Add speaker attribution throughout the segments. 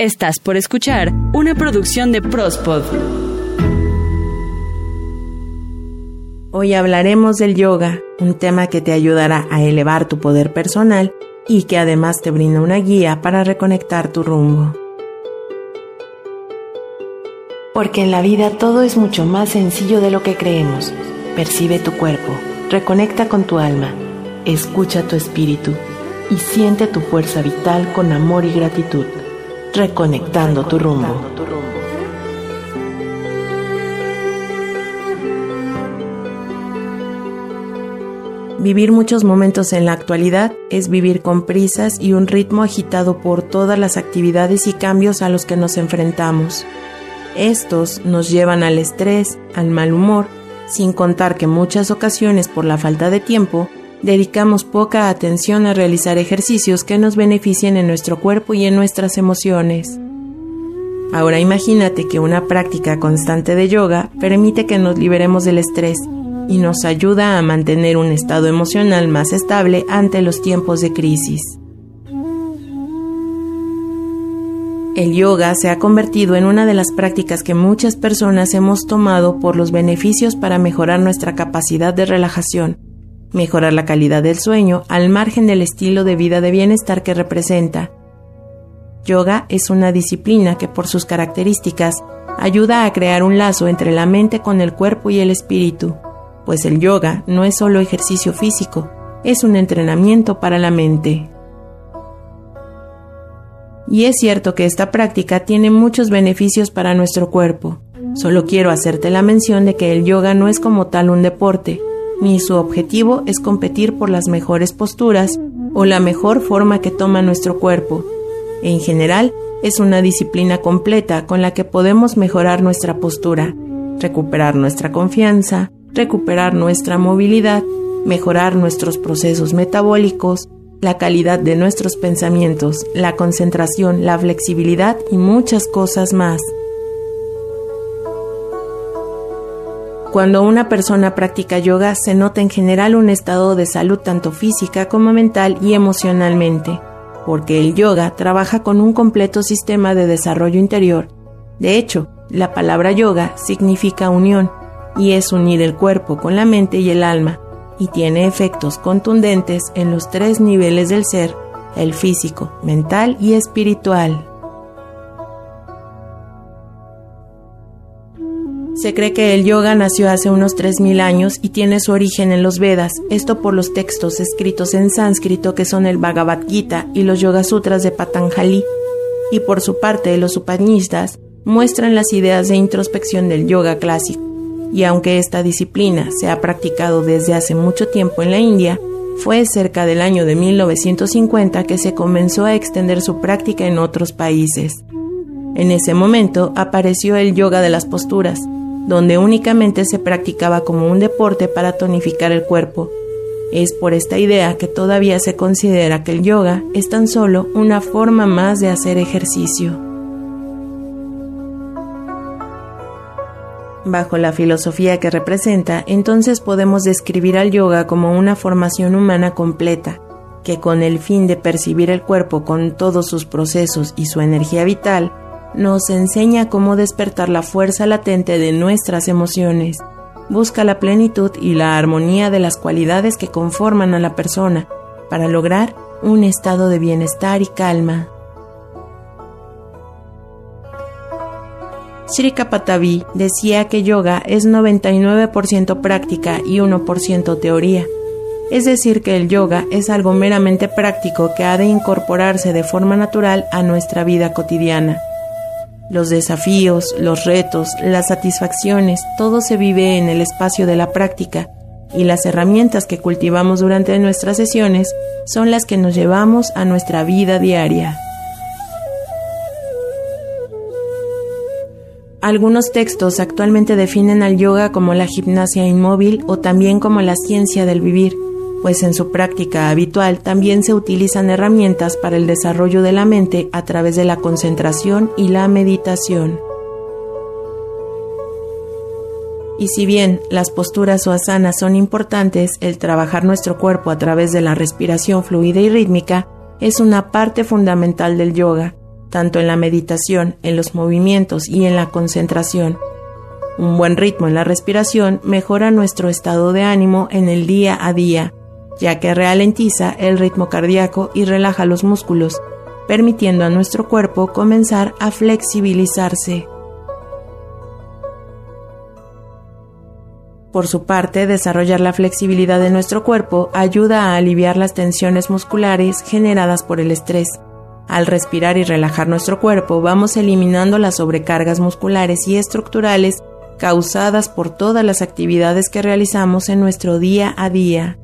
Speaker 1: Estás por escuchar una producción de Prospod.
Speaker 2: Hoy hablaremos del yoga, un tema que te ayudará a elevar tu poder personal y que además te brinda una guía para reconectar tu rumbo. Porque en la vida todo es mucho más sencillo de lo que creemos. Percibe tu cuerpo, reconecta con tu alma, escucha tu espíritu y siente tu fuerza vital con amor y gratitud, reconectando tu rumbo. Vivir muchos momentos en la actualidad es vivir con prisas y un ritmo agitado por todas las actividades y cambios a los que nos enfrentamos. Estos nos llevan al estrés, al mal humor, sin contar que muchas ocasiones por la falta de tiempo dedicamos poca atención a realizar ejercicios que nos beneficien en nuestro cuerpo y en nuestras emociones. Ahora imagínate que una práctica constante de yoga permite que nos liberemos del estrés y nos ayuda a mantener un estado emocional más estable ante los tiempos de crisis. El yoga se ha convertido en una de las prácticas que muchas personas hemos tomado por los beneficios para mejorar nuestra capacidad de relajación, mejorar la calidad del sueño al margen del estilo de vida de bienestar que representa. Yoga es una disciplina que por sus características ayuda a crear un lazo entre la mente con el cuerpo y el espíritu pues el yoga no es solo ejercicio físico, es un entrenamiento para la mente. Y es cierto que esta práctica tiene muchos beneficios para nuestro cuerpo. Solo quiero hacerte la mención de que el yoga no es como tal un deporte, ni su objetivo es competir por las mejores posturas o la mejor forma que toma nuestro cuerpo. En general, es una disciplina completa con la que podemos mejorar nuestra postura, recuperar nuestra confianza, recuperar nuestra movilidad, mejorar nuestros procesos metabólicos, la calidad de nuestros pensamientos, la concentración, la flexibilidad y muchas cosas más. Cuando una persona practica yoga se nota en general un estado de salud tanto física como mental y emocionalmente, porque el yoga trabaja con un completo sistema de desarrollo interior. De hecho, la palabra yoga significa unión, y es unir el cuerpo con la mente y el alma, y tiene efectos contundentes en los tres niveles del ser, el físico, mental y espiritual. Se cree que el yoga nació hace unos 3.000 años y tiene su origen en los Vedas, esto por los textos escritos en sánscrito que son el Bhagavad Gita y los Yoga Sutras de Patanjali, y por su parte los Upanishads muestran las ideas de introspección del yoga clásico y aunque esta disciplina se ha practicado desde hace mucho tiempo en la India, fue cerca del año de 1950 que se comenzó a extender su práctica en otros países. En ese momento apareció el yoga de las posturas, donde únicamente se practicaba como un deporte para tonificar el cuerpo. Es por esta idea que todavía se considera que el yoga es tan solo una forma más de hacer ejercicio. Bajo la filosofía que representa, entonces podemos describir al yoga como una formación humana completa, que con el fin de percibir el cuerpo con todos sus procesos y su energía vital, nos enseña cómo despertar la fuerza latente de nuestras emociones, busca la plenitud y la armonía de las cualidades que conforman a la persona, para lograr un estado de bienestar y calma. Sri Kapatavi decía que yoga es 99% práctica y 1% teoría. Es decir, que el yoga es algo meramente práctico que ha de incorporarse de forma natural a nuestra vida cotidiana. Los desafíos, los retos, las satisfacciones, todo se vive en el espacio de la práctica y las herramientas que cultivamos durante nuestras sesiones son las que nos llevamos a nuestra vida diaria. Algunos textos actualmente definen al yoga como la gimnasia inmóvil o también como la ciencia del vivir, pues en su práctica habitual también se utilizan herramientas para el desarrollo de la mente a través de la concentración y la meditación. Y si bien las posturas o asanas son importantes, el trabajar nuestro cuerpo a través de la respiración fluida y rítmica es una parte fundamental del yoga, tanto en la meditación, en los movimientos y en la concentración. Un buen ritmo en la respiración mejora nuestro estado de ánimo en el día a día, ya que ralentiza el ritmo cardíaco y relaja los músculos, permitiendo a nuestro cuerpo comenzar a flexibilizarse. Por su parte, desarrollar la flexibilidad de nuestro cuerpo ayuda a aliviar las tensiones musculares generadas por el estrés. Al respirar y relajar nuestro cuerpo, vamos eliminando las sobrecargas musculares y estructurales causadas por todas las actividades que realizamos en nuestro día a día.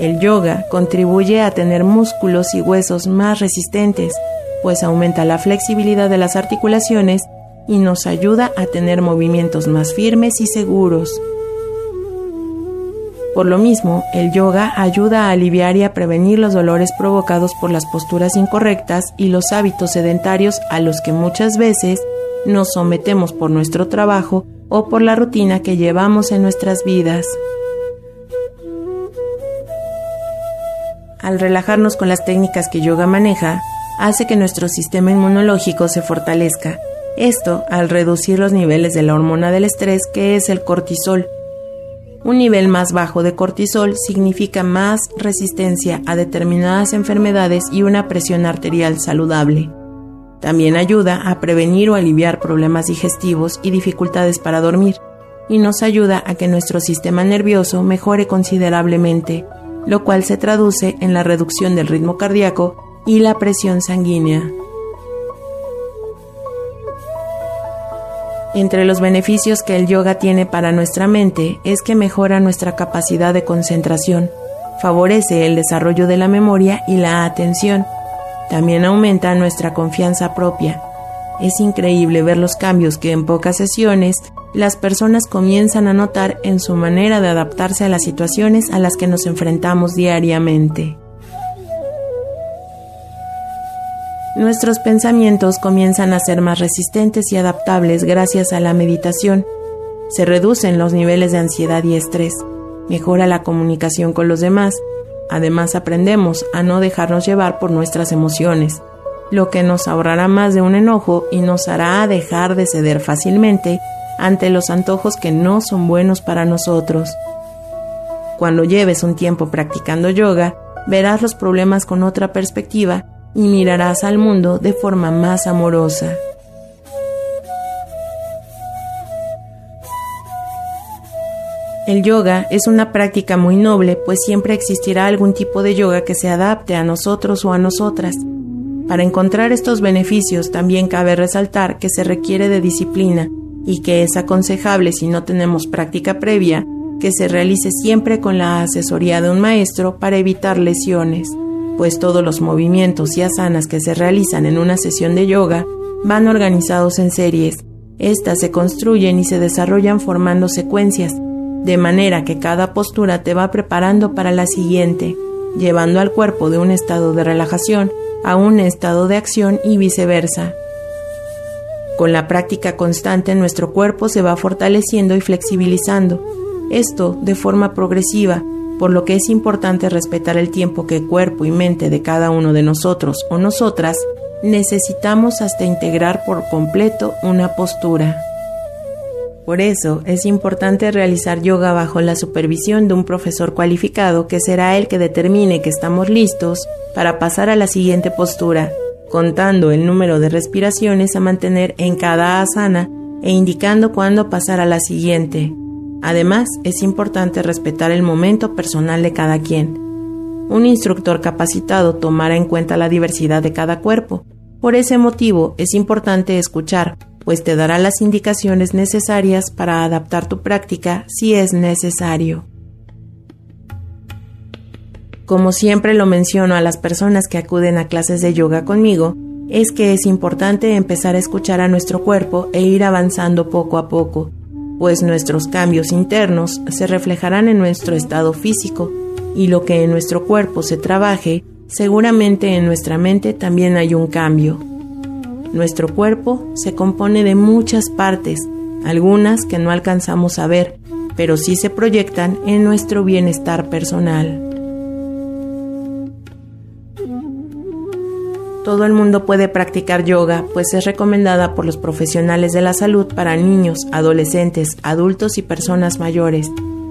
Speaker 2: El yoga contribuye a tener músculos y huesos más resistentes, pues aumenta la flexibilidad de las articulaciones y nos ayuda a tener movimientos más firmes y seguros. Por lo mismo, el yoga ayuda a aliviar y a prevenir los dolores provocados por las posturas incorrectas y los hábitos sedentarios a los que muchas veces nos sometemos por nuestro trabajo o por la rutina que llevamos en nuestras vidas. Al relajarnos con las técnicas que yoga maneja, hace que nuestro sistema inmunológico se fortalezca. Esto al reducir los niveles de la hormona del estrés que es el cortisol. Un nivel más bajo de cortisol significa más resistencia a determinadas enfermedades y una presión arterial saludable. También ayuda a prevenir o aliviar problemas digestivos y dificultades para dormir, y nos ayuda a que nuestro sistema nervioso mejore considerablemente, lo cual se traduce en la reducción del ritmo cardíaco y la presión sanguínea. Entre los beneficios que el yoga tiene para nuestra mente es que mejora nuestra capacidad de concentración, favorece el desarrollo de la memoria y la atención, también aumenta nuestra confianza propia. Es increíble ver los cambios que en pocas sesiones las personas comienzan a notar en su manera de adaptarse a las situaciones a las que nos enfrentamos diariamente. Nuestros pensamientos comienzan a ser más resistentes y adaptables gracias a la meditación. Se reducen los niveles de ansiedad y estrés, mejora la comunicación con los demás Además aprendemos a no dejarnos llevar por nuestras emociones, lo que nos ahorrará más de un enojo y nos hará dejar de ceder fácilmente ante los antojos que no son buenos para nosotros. Cuando lleves un tiempo practicando yoga, verás los problemas con otra perspectiva y mirarás al mundo de forma más amorosa. El yoga es una práctica muy noble, pues siempre existirá algún tipo de yoga que se adapte a nosotros o a nosotras. Para encontrar estos beneficios también cabe resaltar que se requiere de disciplina y que es aconsejable si no tenemos práctica previa que se realice siempre con la asesoría de un maestro para evitar lesiones, pues todos los movimientos y asanas que se realizan en una sesión de yoga van organizados en series. Estas se construyen y se desarrollan formando secuencias de manera que cada postura te va preparando para la siguiente, llevando al cuerpo de un estado de relajación a un estado de acción y viceversa. Con la práctica constante nuestro cuerpo se va fortaleciendo y flexibilizando, esto de forma progresiva, por lo que es importante respetar el tiempo que cuerpo y mente de cada uno de nosotros o nosotras necesitamos hasta integrar por completo una postura. Por eso es importante realizar yoga bajo la supervisión de un profesor cualificado que será el que determine que estamos listos para pasar a la siguiente postura, contando el número de respiraciones a mantener en cada asana e indicando cuándo pasar a la siguiente. Además, es importante respetar el momento personal de cada quien. Un instructor capacitado tomará en cuenta la diversidad de cada cuerpo. Por ese motivo, es importante escuchar pues te dará las indicaciones necesarias para adaptar tu práctica si es necesario. Como siempre lo menciono a las personas que acuden a clases de yoga conmigo, es que es importante empezar a escuchar a nuestro cuerpo e ir avanzando poco a poco, pues nuestros cambios internos se reflejarán en nuestro estado físico y lo que en nuestro cuerpo se trabaje, seguramente en nuestra mente también hay un cambio. Nuestro cuerpo se compone de muchas partes, algunas que no alcanzamos a ver, pero sí se proyectan en nuestro bienestar personal. Todo el mundo puede practicar yoga, pues es recomendada por los profesionales de la salud para niños, adolescentes, adultos y personas mayores.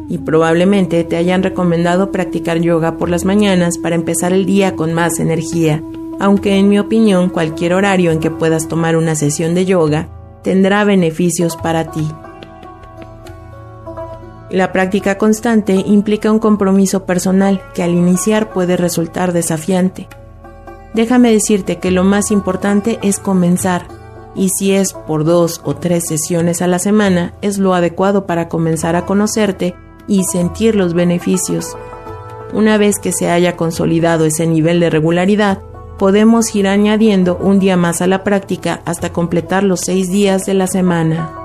Speaker 2: Y probablemente te hayan recomendado practicar yoga por las mañanas para empezar el día con más energía, aunque en mi opinión cualquier horario en que puedas tomar una sesión de yoga tendrá beneficios para ti. La práctica constante implica un compromiso personal que al iniciar puede resultar desafiante. Déjame decirte que lo más importante es comenzar, y si es por dos o tres sesiones a la semana, es lo adecuado para comenzar a conocerte y sentir los beneficios. Una vez que se haya consolidado ese nivel de regularidad, podemos ir añadiendo un día más a la práctica hasta completar los seis días de la semana.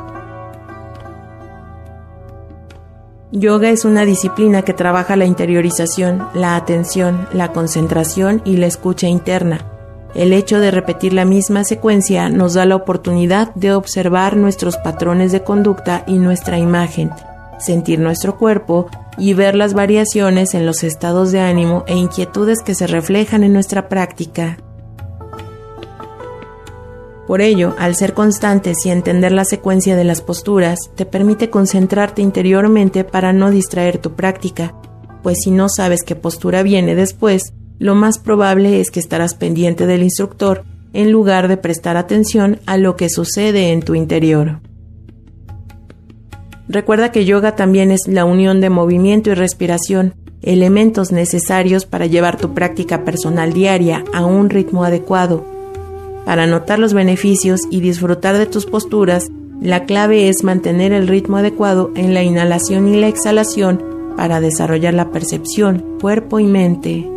Speaker 2: Yoga es una disciplina que trabaja la interiorización, la atención, la concentración y la escucha interna. El hecho de repetir la misma secuencia nos da la oportunidad de observar nuestros patrones de conducta y nuestra imagen, sentir nuestro cuerpo y ver las variaciones en los estados de ánimo e inquietudes que se reflejan en nuestra práctica. Por ello, al ser constantes y entender la secuencia de las posturas, te permite concentrarte interiormente para no distraer tu práctica, pues si no sabes qué postura viene después, lo más probable es que estarás pendiente del instructor en lugar de prestar atención a lo que sucede en tu interior. Recuerda que yoga también es la unión de movimiento y respiración, elementos necesarios para llevar tu práctica personal diaria a un ritmo adecuado para notar los beneficios y disfrutar de tus posturas, la clave es mantener el ritmo adecuado en la inhalación y la exhalación para desarrollar la percepción, cuerpo y mente.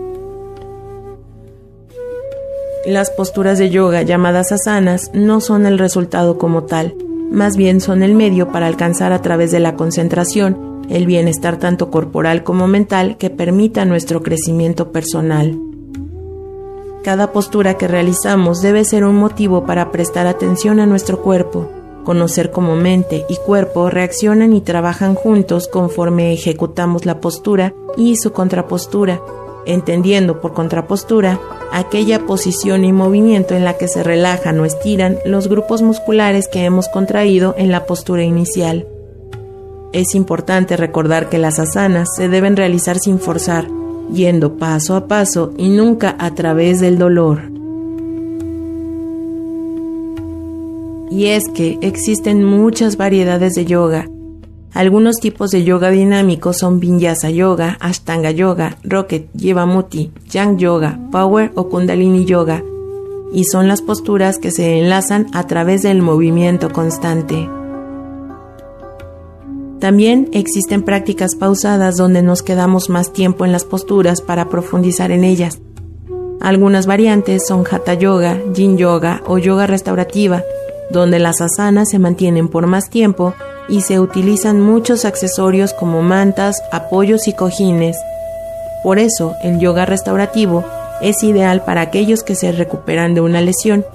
Speaker 2: Las posturas de yoga llamadas asanas no son el resultado como tal, más bien son el medio para alcanzar a través de la concentración el bienestar tanto corporal como mental que permita nuestro crecimiento personal. Cada postura que realizamos debe ser un motivo para prestar atención a nuestro cuerpo, conocer cómo mente y cuerpo reaccionan y trabajan juntos conforme ejecutamos la postura y su contrapostura, entendiendo por contrapostura aquella posición y movimiento en la que se relajan o estiran los grupos musculares que hemos contraído en la postura inicial. Es importante recordar que las asanas se deben realizar sin forzar, yendo paso a paso y nunca a través del dolor. Y es que existen muchas variedades de yoga. Algunos tipos de yoga dinámico son Vinyasa Yoga, Ashtanga Yoga, Rocket, Yevamuti, Yang Yoga, Power o Kundalini Yoga, y son las posturas que se enlazan a través del movimiento constante. También existen prácticas pausadas donde nos quedamos más tiempo en las posturas para profundizar en ellas. Algunas variantes son Hatha Yoga, Yin Yoga o Yoga restaurativa, donde las asanas se mantienen por más tiempo y se utilizan muchos accesorios como mantas, apoyos y cojines. Por eso, el yoga restaurativo es ideal para aquellos que se recuperan de una lesión.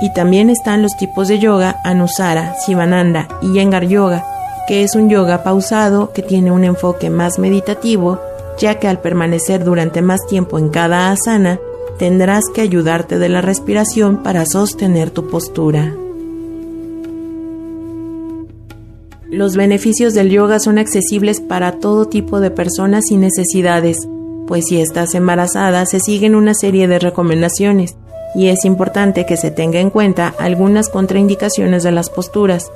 Speaker 2: Y también están los tipos de yoga Anusara, Sivananda y Yengar Yoga, que es un yoga pausado que tiene un enfoque más meditativo, ya que al permanecer durante más tiempo en cada asana, tendrás que ayudarte de la respiración para sostener tu postura. Los beneficios del yoga son accesibles para todo tipo de personas y necesidades, pues si estás embarazada se siguen una serie de recomendaciones y es importante que se tenga en cuenta algunas contraindicaciones de las posturas,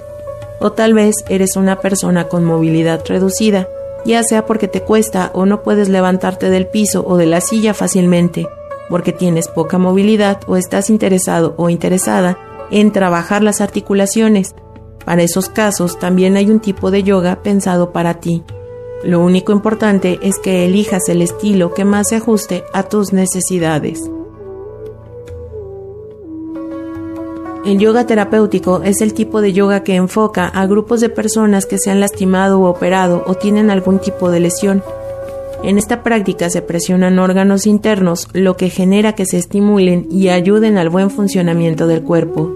Speaker 2: o tal vez eres una persona con movilidad reducida, ya sea porque te cuesta o no puedes levantarte del piso o de la silla fácilmente, porque tienes poca movilidad o estás interesado o interesada en trabajar las articulaciones. Para esos casos también hay un tipo de yoga pensado para ti. Lo único importante es que elijas el estilo que más se ajuste a tus necesidades. El yoga terapéutico es el tipo de yoga que enfoca a grupos de personas que se han lastimado o operado o tienen algún tipo de lesión. En esta práctica se presionan órganos internos, lo que genera que se estimulen y ayuden al buen funcionamiento del cuerpo.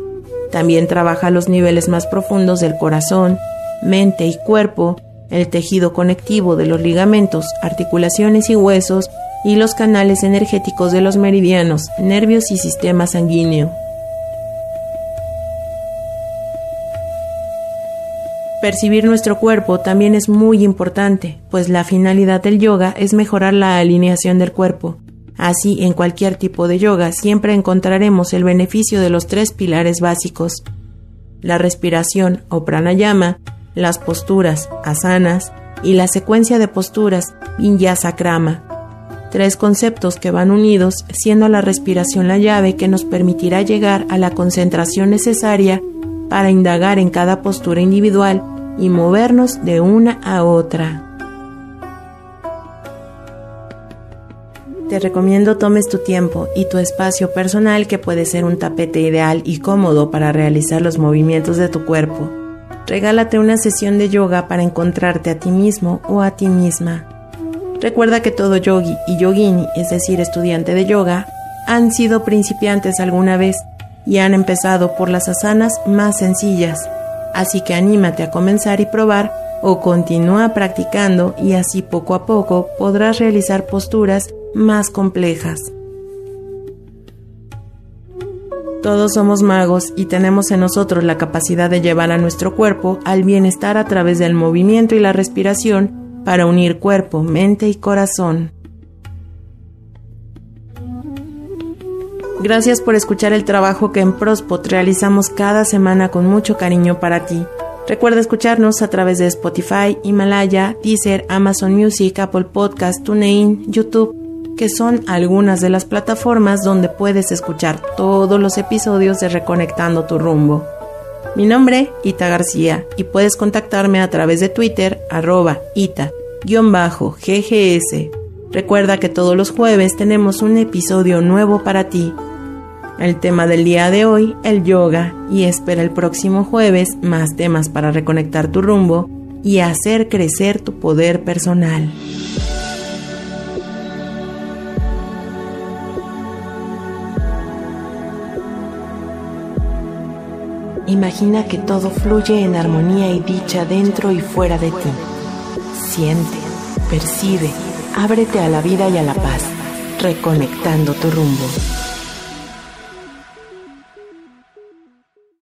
Speaker 2: También trabaja los niveles más profundos del corazón, mente y cuerpo, el tejido conectivo de los ligamentos, articulaciones y huesos, y los canales energéticos de los meridianos, nervios y sistema sanguíneo. Percibir nuestro cuerpo también es muy importante, pues la finalidad del yoga es mejorar la alineación del cuerpo. Así, en cualquier tipo de yoga siempre encontraremos el beneficio de los tres pilares básicos, la respiración o pranayama, las posturas, asanas, y la secuencia de posturas, vinyasa krama. Tres conceptos que van unidos, siendo la respiración la llave que nos permitirá llegar a la concentración necesaria para indagar en cada postura individual y movernos de una a otra. Te recomiendo tomes tu tiempo y tu espacio personal que puede ser un tapete ideal y cómodo para realizar los movimientos de tu cuerpo. Regálate una sesión de yoga para encontrarte a ti mismo o a ti misma. Recuerda que todo yogi y yogini, es decir, estudiante de yoga, han sido principiantes alguna vez y han empezado por las asanas más sencillas, así que anímate a comenzar y probar o continúa practicando y así poco a poco podrás realizar posturas más complejas. Todos somos magos y tenemos en nosotros la capacidad de llevar a nuestro cuerpo al bienestar a través del movimiento y la respiración para unir cuerpo, mente y corazón. Gracias por escuchar el trabajo que en Prospot realizamos cada semana con mucho cariño para ti. Recuerda escucharnos a través de Spotify, Himalaya, Deezer, Amazon Music, Apple Podcast, TuneIn, YouTube, que son algunas de las plataformas donde puedes escuchar todos los episodios de Reconectando tu rumbo. Mi nombre, Ita García, y puedes contactarme a través de Twitter, arroba ita-ggs. Recuerda que todos los jueves tenemos un episodio nuevo para ti el tema del día de hoy, el yoga, y espera el próximo jueves más temas para reconectar tu rumbo y hacer crecer tu poder personal. Imagina que todo fluye en armonía y dicha dentro y fuera de ti. Siente, percibe, ábrete a la vida y a la paz, reconectando tu rumbo.